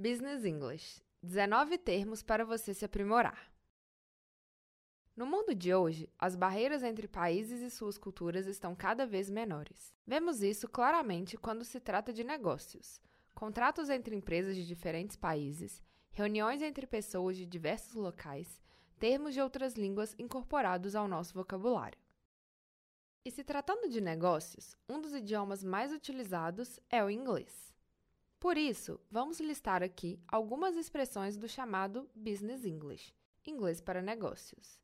Business English 19 termos para você se aprimorar. No mundo de hoje, as barreiras entre países e suas culturas estão cada vez menores. Vemos isso claramente quando se trata de negócios, contratos entre empresas de diferentes países, reuniões entre pessoas de diversos locais, termos de outras línguas incorporados ao nosso vocabulário. E se tratando de negócios, um dos idiomas mais utilizados é o inglês. Por isso, vamos listar aqui algumas expressões do chamado Business English, inglês para negócios,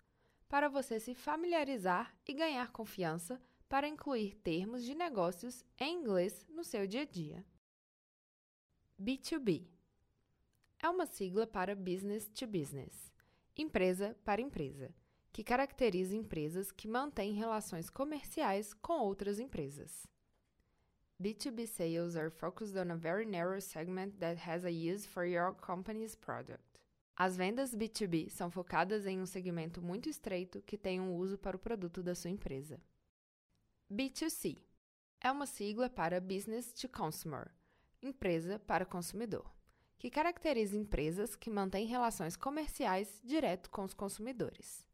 para você se familiarizar e ganhar confiança para incluir termos de negócios em inglês no seu dia a dia. B2B é uma sigla para Business to Business, empresa para empresa, que caracteriza empresas que mantêm relações comerciais com outras empresas. B2B sales are focused on a very narrow segment that has a use for your company's product. As vendas B2B são focadas em um segmento muito estreito que tem um uso para o produto da sua empresa. B2C é uma sigla para Business to Consumer, empresa para consumidor, que caracteriza empresas que mantêm relações comerciais direto com os consumidores.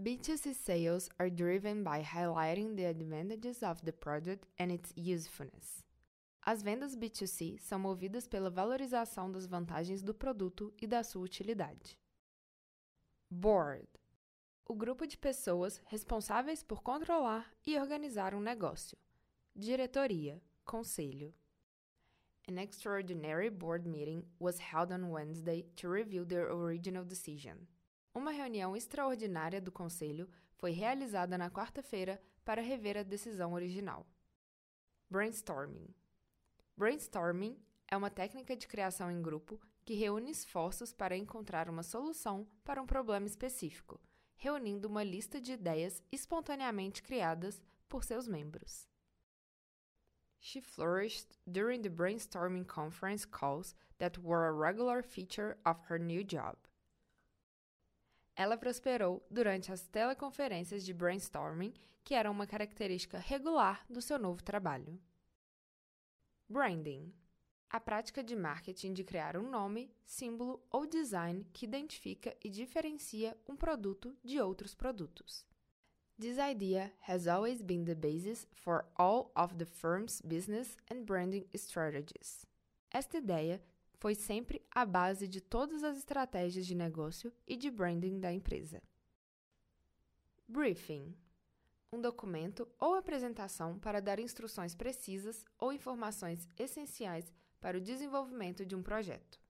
B2C sales are driven by highlighting the advantages of the product and its usefulness. As vendas B2C são movidas pela valorização das vantagens do produto e da sua utilidade. Board o grupo de pessoas responsáveis por controlar e organizar um negócio. Diretoria, conselho. An extraordinary board meeting was held on Wednesday to review their original decision. Uma reunião extraordinária do Conselho foi realizada na quarta-feira para rever a decisão original. Brainstorming Brainstorming é uma técnica de criação em grupo que reúne esforços para encontrar uma solução para um problema específico, reunindo uma lista de ideias espontaneamente criadas por seus membros. She flourished during the brainstorming conference calls that were a regular feature of her new job. Ela prosperou durante as teleconferências de brainstorming, que eram uma característica regular do seu novo trabalho. Branding a prática de marketing de criar um nome, símbolo ou design que identifica e diferencia um produto de outros produtos. This idea has always been the basis for all of the firm's business and branding strategies. Esta ideia foi sempre a base de todas as estratégias de negócio e de branding da empresa. Briefing um documento ou apresentação para dar instruções precisas ou informações essenciais para o desenvolvimento de um projeto.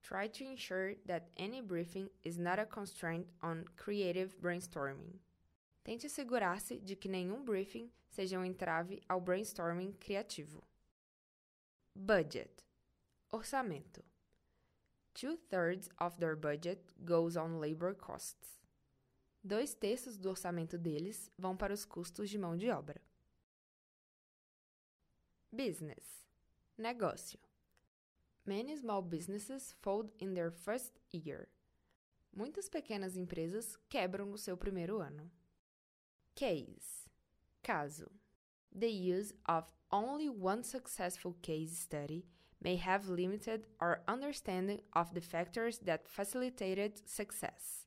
Try to ensure that any briefing is not a constraint on creative brainstorming. Tente assegurar-se de que nenhum briefing seja um entrave ao brainstorming criativo. Budget Orçamento. Two-thirds of their budget goes on labor costs. Dois terços do orçamento deles vão para os custos de mão de obra. Business. Negócio. Many small businesses fold in their first year. Muitas pequenas empresas quebram no seu primeiro ano. Case. Caso. The use of only one successful case study may have limited our understanding of the factors that facilitated success.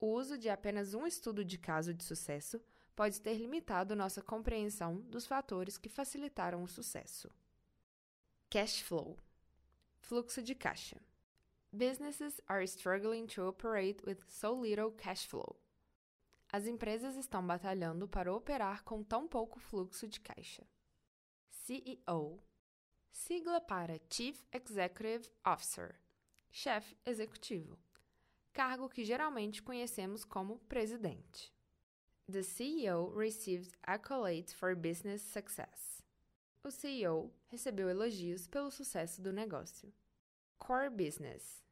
O uso de apenas um estudo de caso de sucesso pode ter limitado nossa compreensão dos fatores que facilitaram o sucesso. Cash flow fluxo de caixa. Businesses are struggling to operate with so little cash flow. As empresas estão batalhando para operar com tão pouco fluxo de caixa. CEO sigla para Chief Executive Officer, chefe executivo, cargo que geralmente conhecemos como presidente. The CEO received accolades for business success. O CEO recebeu elogios pelo sucesso do negócio. Core Business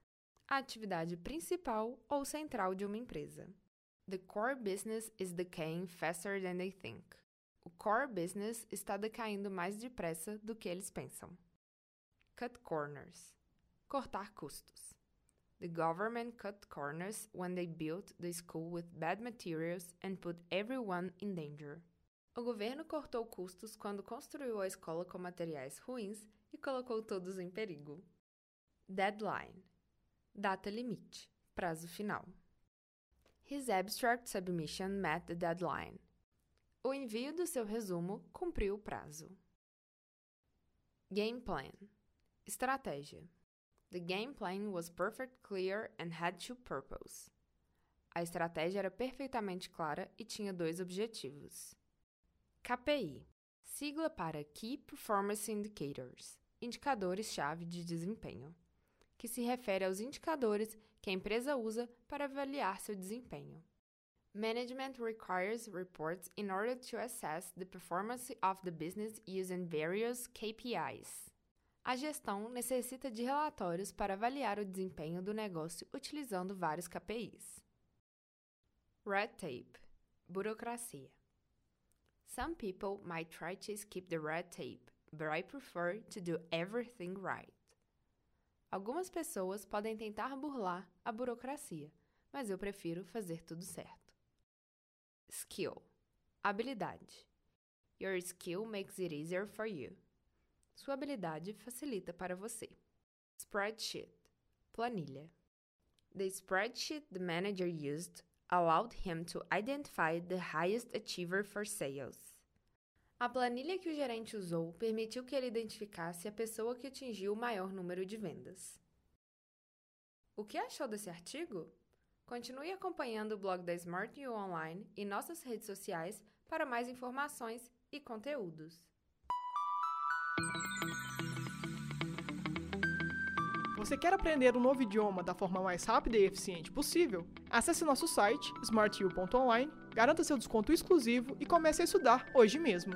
a atividade principal ou central de uma empresa. The core business is decaying faster than they think. O core business está decaindo mais depressa do que eles pensam. Cut corners cortar custos. The government cut corners when they built the school with bad materials and put everyone in danger. O governo cortou custos quando construiu a escola com materiais ruins e colocou todos em perigo. Deadline. Data limite. Prazo final. His abstract submission met the deadline. O envio do seu resumo cumpriu o prazo. Game plan. Estratégia. The game plan was perfect, clear and had two purposes. A estratégia era perfeitamente clara e tinha dois objetivos. KPI sigla para Key Performance Indicators indicadores-chave de desempenho que se refere aos indicadores que a empresa usa para avaliar seu desempenho. Management requires reports in order to assess the performance of the business using various KPIs. A gestão necessita de relatórios para avaliar o desempenho do negócio utilizando vários KPIs. Red tape burocracia. Some people might try to skip the red tape, but I prefer to do everything right. Algumas pessoas podem tentar burlar a burocracia, mas eu prefiro fazer tudo certo. Skill habilidade. Your skill makes it easier for you. Sua habilidade facilita para você. Spreadsheet planilha. The spreadsheet the manager used allowed him to identify the highest achiever for sales. A planilha que o gerente usou permitiu que ele identificasse a pessoa que atingiu o maior número de vendas. O que achou desse artigo? Continue acompanhando o blog da Smart Online e nossas redes sociais para mais informações e conteúdos. Você quer aprender um novo idioma da forma mais rápida e eficiente possível? Acesse nosso site smartu.online, garanta seu desconto exclusivo e comece a estudar hoje mesmo.